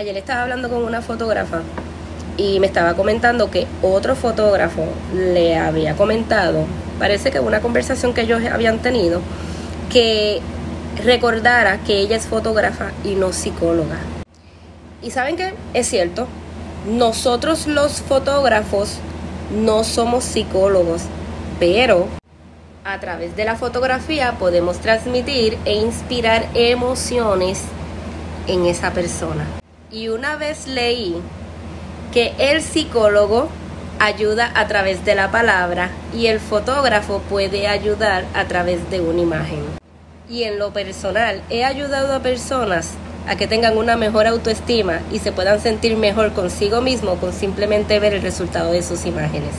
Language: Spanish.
Ayer estaba hablando con una fotógrafa y me estaba comentando que otro fotógrafo le había comentado, parece que una conversación que ellos habían tenido, que recordara que ella es fotógrafa y no psicóloga. Y saben que es cierto, nosotros los fotógrafos no somos psicólogos, pero a través de la fotografía podemos transmitir e inspirar emociones en esa persona. Y una vez leí que el psicólogo ayuda a través de la palabra y el fotógrafo puede ayudar a través de una imagen. Y en lo personal he ayudado a personas a que tengan una mejor autoestima y se puedan sentir mejor consigo mismo con simplemente ver el resultado de sus imágenes.